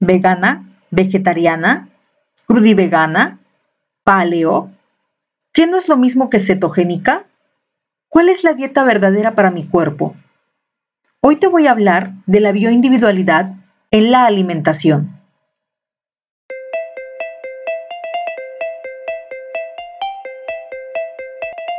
vegana, vegetariana, crudivegana, paleo. ¿Qué no es lo mismo que cetogénica? ¿Cuál es la dieta verdadera para mi cuerpo? Hoy te voy a hablar de la bioindividualidad en la alimentación.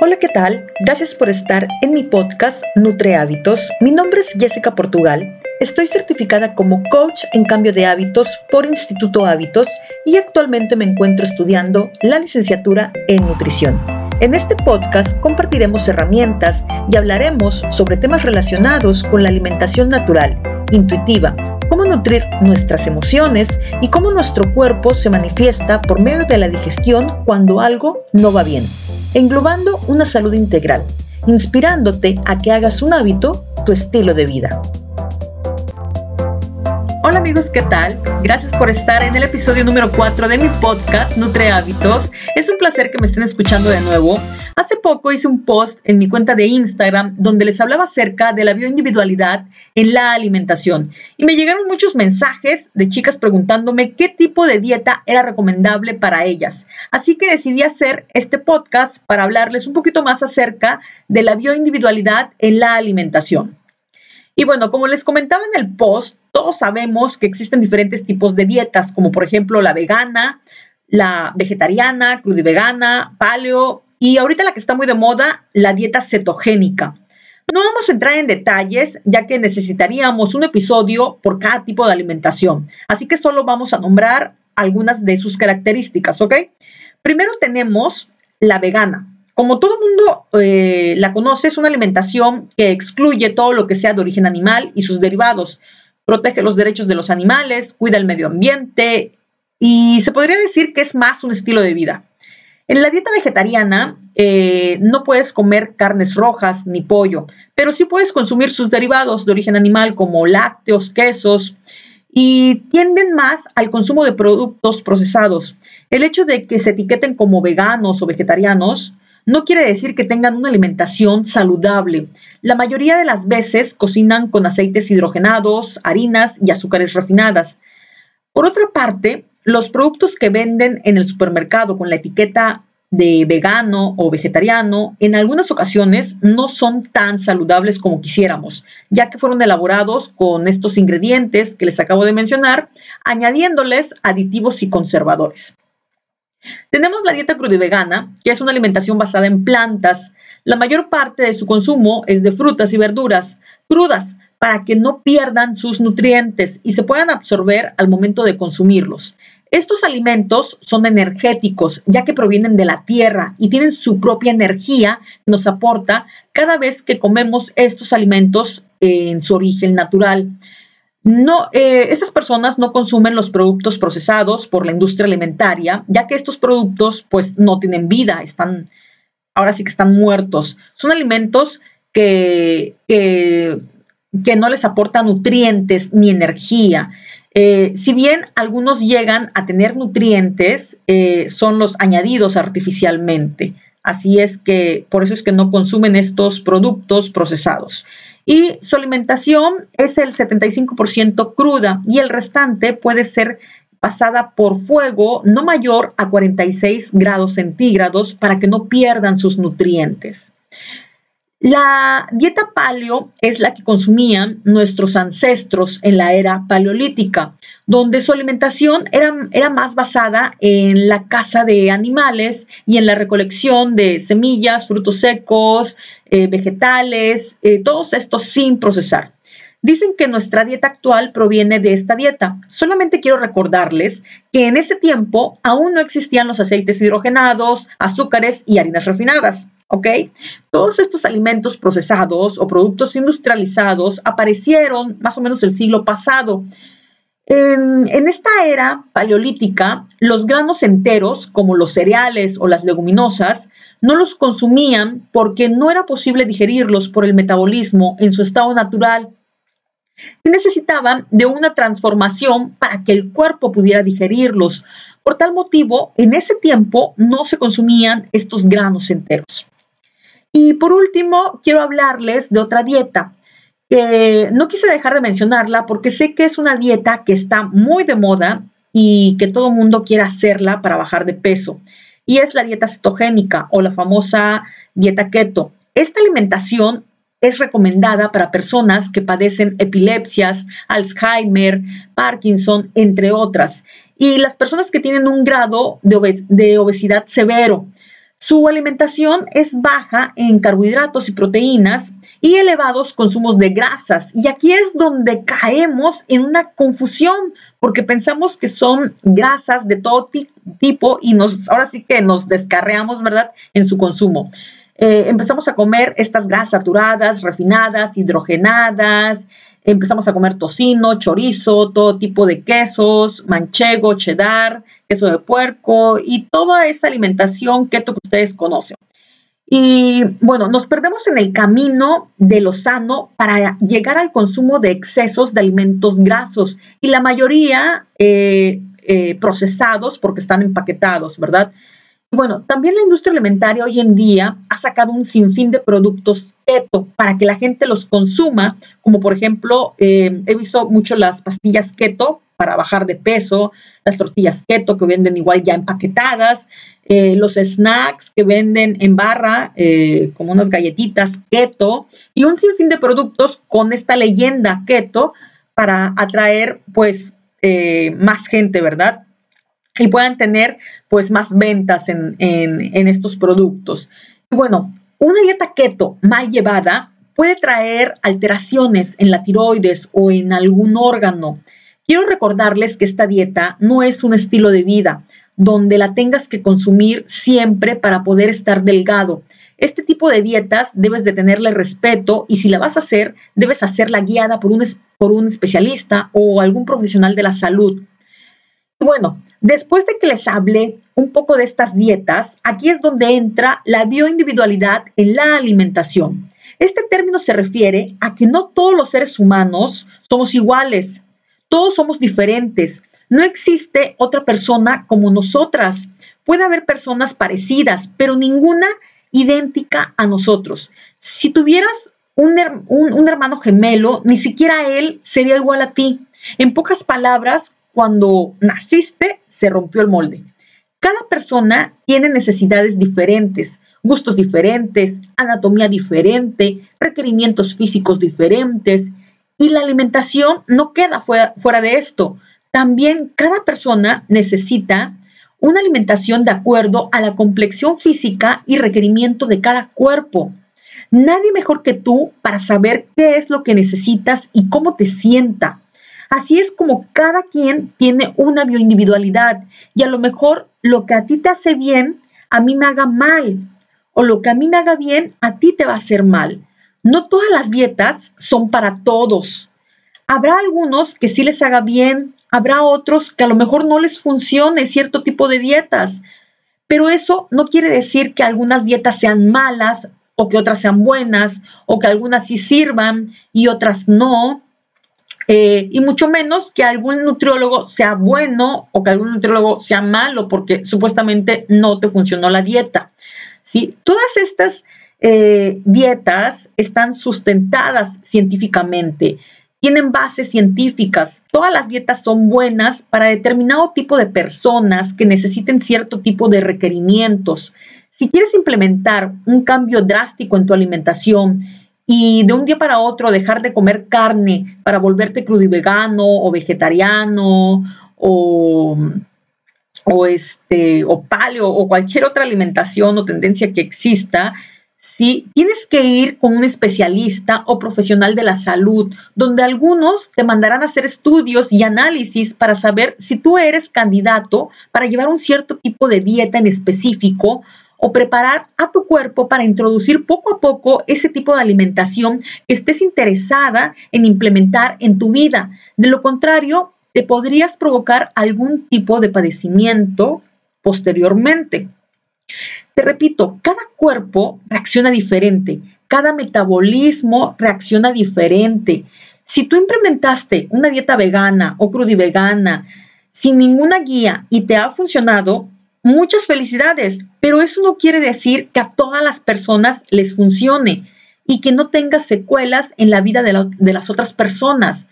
Hola, ¿qué tal? Gracias por estar en mi podcast Nutre Hábitos. Mi nombre es Jessica Portugal. Estoy certificada como coach en cambio de hábitos por Instituto Hábitos y actualmente me encuentro estudiando la licenciatura en nutrición. En este podcast compartiremos herramientas y hablaremos sobre temas relacionados con la alimentación natural, intuitiva, cómo nutrir nuestras emociones y cómo nuestro cuerpo se manifiesta por medio de la digestión cuando algo no va bien englobando una salud integral, inspirándote a que hagas un hábito tu estilo de vida. Hola amigos, ¿qué tal? Gracias por estar en el episodio número 4 de mi podcast Nutre Hábitos. Es un placer que me estén escuchando de nuevo. Hace poco hice un post en mi cuenta de Instagram donde les hablaba acerca de la bioindividualidad en la alimentación y me llegaron muchos mensajes de chicas preguntándome qué tipo de dieta era recomendable para ellas. Así que decidí hacer este podcast para hablarles un poquito más acerca de la bioindividualidad en la alimentación. Y bueno, como les comentaba en el post, todos sabemos que existen diferentes tipos de dietas, como por ejemplo la vegana, la vegetariana, crudivegana, paleo y ahorita la que está muy de moda, la dieta cetogénica. No vamos a entrar en detalles, ya que necesitaríamos un episodio por cada tipo de alimentación. Así que solo vamos a nombrar algunas de sus características, ¿ok? Primero tenemos la vegana. Como todo mundo eh, la conoce, es una alimentación que excluye todo lo que sea de origen animal y sus derivados. Protege los derechos de los animales, cuida el medio ambiente y se podría decir que es más un estilo de vida. En la dieta vegetariana eh, no puedes comer carnes rojas ni pollo, pero sí puedes consumir sus derivados de origen animal como lácteos, quesos y tienden más al consumo de productos procesados. El hecho de que se etiqueten como veganos o vegetarianos no quiere decir que tengan una alimentación saludable. La mayoría de las veces cocinan con aceites hidrogenados, harinas y azúcares refinadas. Por otra parte, los productos que venden en el supermercado con la etiqueta de vegano o vegetariano en algunas ocasiones no son tan saludables como quisiéramos, ya que fueron elaborados con estos ingredientes que les acabo de mencionar, añadiéndoles aditivos y conservadores. Tenemos la dieta crudivegana, que es una alimentación basada en plantas. La mayor parte de su consumo es de frutas y verduras crudas, para que no pierdan sus nutrientes y se puedan absorber al momento de consumirlos. Estos alimentos son energéticos ya que provienen de la tierra y tienen su propia energía que nos aporta cada vez que comemos estos alimentos en su origen natural. No, eh, estas personas no consumen los productos procesados por la industria alimentaria, ya que estos productos pues no tienen vida, están, ahora sí que están muertos. Son alimentos que, que que no les aporta nutrientes ni energía. Eh, si bien algunos llegan a tener nutrientes, eh, son los añadidos artificialmente. Así es que por eso es que no consumen estos productos procesados. Y su alimentación es el 75% cruda y el restante puede ser pasada por fuego no mayor a 46 grados centígrados para que no pierdan sus nutrientes. La dieta paleo es la que consumían nuestros ancestros en la era paleolítica, donde su alimentación era, era, más basada en la caza de animales y en la recolección de semillas, frutos secos, eh, vegetales, eh, todos estos sin procesar. Dicen que nuestra dieta actual proviene de esta dieta. Solamente quiero recordarles que en ese tiempo aún no existían los aceites hidrogenados, azúcares y harinas refinadas. ¿ok? Todos estos alimentos procesados o productos industrializados aparecieron más o menos el siglo pasado. En, esta era paleolítica, los granos enteros, como los cereales o las leguminosas, no los consumían porque no era posible digerirlos por el metabolismo en su estado natural. Se necesitaban de una transformación para que el cuerpo pudiera digerirlos. Por tal motivo, en ese tiempo no se consumían estos granos enteros. Y por último, quiero hablarles de otra dieta, que no quise dejar de mencionarla porque sé que es una dieta que está muy de moda y que todo mundo quiere hacerla para bajar de peso. Y es la dieta cetogénica o la famosa dieta keto. Esta alimentación es recomendada para personas que padecen epilepsias, Alzheimer, Parkinson, entre otras, y las personas que tienen un grado de, obesidad severo. Su alimentación es baja en carbohidratos y proteínas y elevados consumos de grasas. Y aquí es donde caemos en una confusión porque pensamos que son grasas de todo tipo y nos, ahora sí que nos descarreamos, ¿verdad?, en su consumo. Eh, empezamos a comer estas grasas saturadas, refinadas, hidrogenadas, empezamos a comer tocino, chorizo, todo tipo de quesos, manchego, cheddar, queso de puerco y toda esa alimentación que ustedes conocen. Y bueno, nos perdemos en el camino de lo sano para llegar al consumo de excesos de alimentos grasos y la mayoría eh, eh, procesados porque están empaquetados, ¿verdad? Bueno, también la industria alimentaria hoy en día ha sacado un sinfín de productos keto para que la gente los consuma, como por ejemplo, eh, he visto mucho las pastillas keto para bajar de peso, las tortillas keto que venden igual ya empaquetadas, eh, los snacks que venden en barra, eh, como unas galletitas keto, y un sinfín de productos con esta leyenda keto para atraer pues más gente, ¿verdad? Y puedan tener pues más ventas en, estos productos. bueno, una dieta keto mal llevada puede traer alteraciones en la tiroides o en algún órgano. Quiero recordarles que esta dieta no es un estilo de vida donde la tengas que consumir siempre para poder estar delgado. Este tipo de dietas debes de tenerle respeto y si la vas a hacer, debes hacerla guiada por un, por un especialista o algún profesional de la salud. Bueno, después de que les hable un poco de estas dietas, aquí es donde entra la bioindividualidad en la alimentación. Este término se refiere a que no todos los seres humanos somos iguales, todos somos diferentes. No existe otra persona como nosotras. Puede haber personas parecidas, pero ninguna idéntica a nosotros. Si tuvieras un, un hermano gemelo, ni siquiera él sería igual a ti. En pocas palabras, cuando naciste se rompió el molde. Cada persona tiene necesidades diferentes, gustos diferentes, anatomía diferente, requerimientos físicos diferentes y la alimentación no queda fuera, de esto. También cada persona necesita una alimentación de acuerdo a la complexión física y requerimiento de cada cuerpo. Nadie mejor que tú para saber qué es lo que necesitas y cómo te sienta. Así es como cada quien tiene una bioindividualidad y a lo mejor lo que a ti te hace bien, a mí me haga mal. O lo que a mí me haga bien, a ti te va a hacer mal. No todas las dietas son para todos. Habrá algunos que sí les haga bien, habrá otros que a lo mejor no les funcione cierto tipo de dietas. Pero eso no quiere decir que algunas dietas sean malas o que otras sean buenas o que algunas sí sirvan y otras no. Eh, y mucho menos que algún nutriólogo sea bueno o que algún nutriólogo sea malo porque supuestamente no te funcionó la dieta. ¿sí? Todas estas eh, dietas están sustentadas científicamente, tienen bases científicas. Todas las dietas son buenas para determinado tipo de personas que necesiten cierto tipo de requerimientos. Si quieres implementar un cambio drástico en tu alimentación, y de un día para otro dejar de comer carne para volverte crudivegano o vegetariano o, o, este, o paleo o cualquier otra alimentación o tendencia que exista, ¿sí? Tienes que ir con un especialista o profesional de la salud, donde algunos te mandarán a hacer estudios y análisis para saber si tú eres candidato para llevar un cierto tipo de dieta en específico o preparar a tu cuerpo para introducir poco a poco ese tipo de alimentación que estés interesada en implementar en tu vida. De lo contrario, te podrías provocar algún tipo de padecimiento posteriormente. Te repito, cada cuerpo reacciona diferente, cada metabolismo reacciona diferente. Si tú implementaste una dieta vegana o crudivegana sin ninguna guía y te ha funcionado, muchas felicidades, pero eso no quiere decir que a todas las personas les funcione. y que no tenga secuelas en la vida de, las otras personas.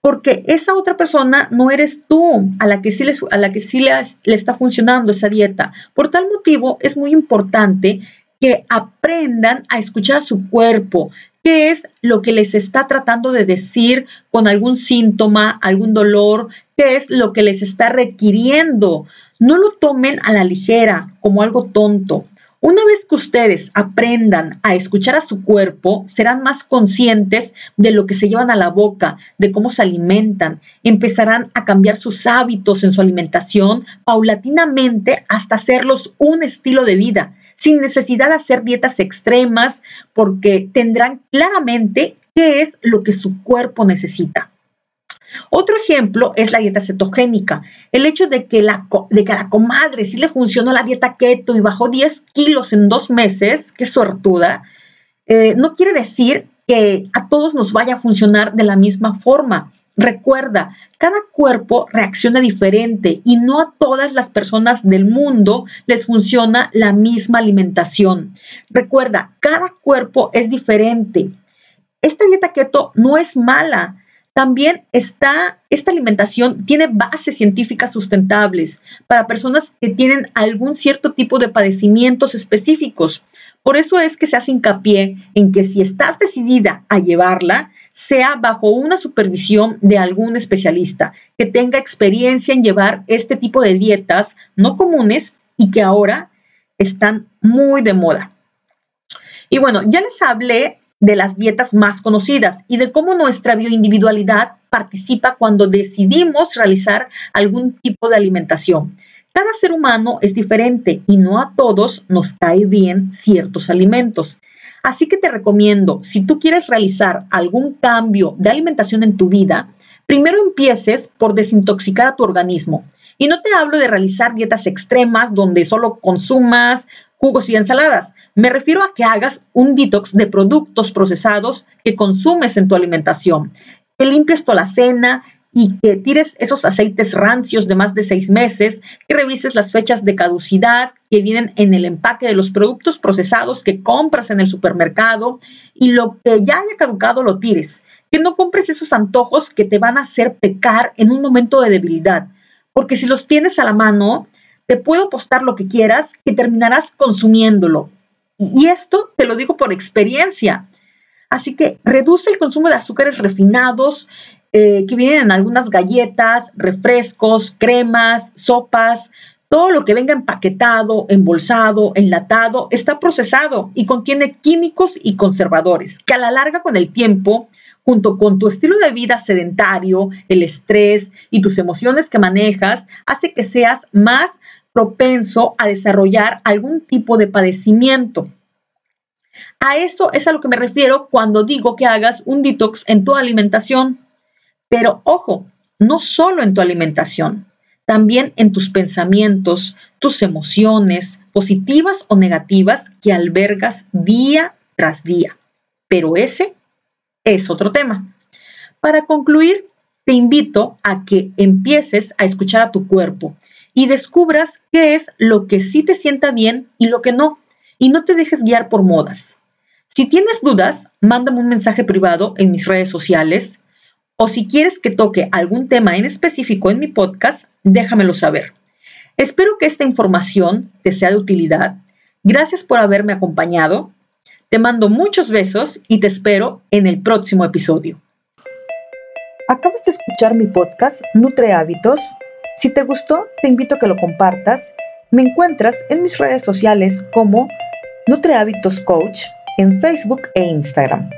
Porque esa otra persona no eres tú a la que sí, a la que sí le, le está funcionando esa dieta. Por tal motivo, es muy importante que aprendan a escuchar a su cuerpo, qué es lo que les está tratando de decir con algún síntoma, algún dolor, qué es lo que les está requiriendo. No lo tomen a la ligera, como algo tonto. Una vez que ustedes aprendan a escuchar a su cuerpo, serán más conscientes de lo que se llevan a la boca, de cómo se alimentan, empezarán a cambiar sus hábitos en su alimentación paulatinamente hasta hacerlos un estilo de vida, sin necesidad de hacer dietas extremas, porque tendrán claramente qué es lo que su cuerpo necesita. Otro ejemplo es la dieta cetogénica. El hecho de que, la, de que la comadre sí le funcionó la dieta keto y bajó 10 kilos en dos meses, qué suertuda, eh, no quiere decir que a todos nos vaya a funcionar de la misma forma. Recuerda, cada cuerpo reacciona diferente y no a todas las personas del mundo les funciona la misma alimentación. Recuerda, cada cuerpo es diferente. Esta dieta keto no es mala, también está, esta alimentación tiene bases científicas sustentables para personas que tienen algún cierto tipo de padecimientos específicos. Por eso es que se hace hincapié en que si estás decidida a llevarla, sea bajo una supervisión de algún especialista que tenga experiencia en llevar este tipo de dietas no comunes y que ahora están muy de moda. Y bueno, ya les hablé de las dietas más conocidas y de cómo nuestra bioindividualidad participa cuando decidimos realizar algún tipo de alimentación. Cada ser humano es diferente y no a todos nos cae bien ciertos alimentos. Así que te recomiendo, si tú quieres realizar algún cambio de alimentación en tu vida, primero empieces por desintoxicar a tu organismo. Y no te hablo de realizar dietas extremas donde solo consumas jugos y ensaladas. Me refiero a que hagas un detox de productos procesados que consumes en tu alimentación, que limpies tu alacena y que tires esos aceites rancios de más de seis meses, que revises las fechas de caducidad que vienen en el empaque de los productos procesados que compras en el supermercado y lo que ya haya caducado lo tires, que no compres esos antojos que te van a hacer pecar en un momento de debilidad, porque si los tienes a la mano, te puedo apostar lo que quieras que terminarás consumiéndolo. Y esto te lo digo por experiencia. Así que reduce el consumo de azúcares refinados eh, que vienen en algunas galletas, refrescos, cremas, sopas. Todo lo que venga empaquetado, embolsado, enlatado, está procesado y contiene químicos y conservadores que a la larga con el tiempo junto con tu estilo de vida sedentario, el estrés y tus emociones que manejas, hace que seas más propenso a desarrollar algún tipo de padecimiento. A eso es a lo que me refiero cuando digo que hagas un detox en tu alimentación. Pero ojo, no solo en tu alimentación, también en tus pensamientos, tus emociones, positivas o negativas que albergas día tras día. Pero ese es otro tema. Para concluir, te invito a que empieces a escuchar a tu cuerpo y descubras qué es lo que sí te sienta bien y lo que no, y no te dejes guiar por modas. Si tienes dudas, mándame un mensaje privado en mis redes sociales o si quieres que toque algún tema en específico en mi podcast, déjamelo saber. Espero que esta información te sea de utilidad. Gracias por haberme acompañado. Te mando muchos besos y te espero en el próximo episodio. Acabas de escuchar mi podcast Nutre Hábitos si te gustó, te invito a que lo compartas. Me encuentras en mis redes sociales como Nutre Hábitos Coach en Facebook e Instagram.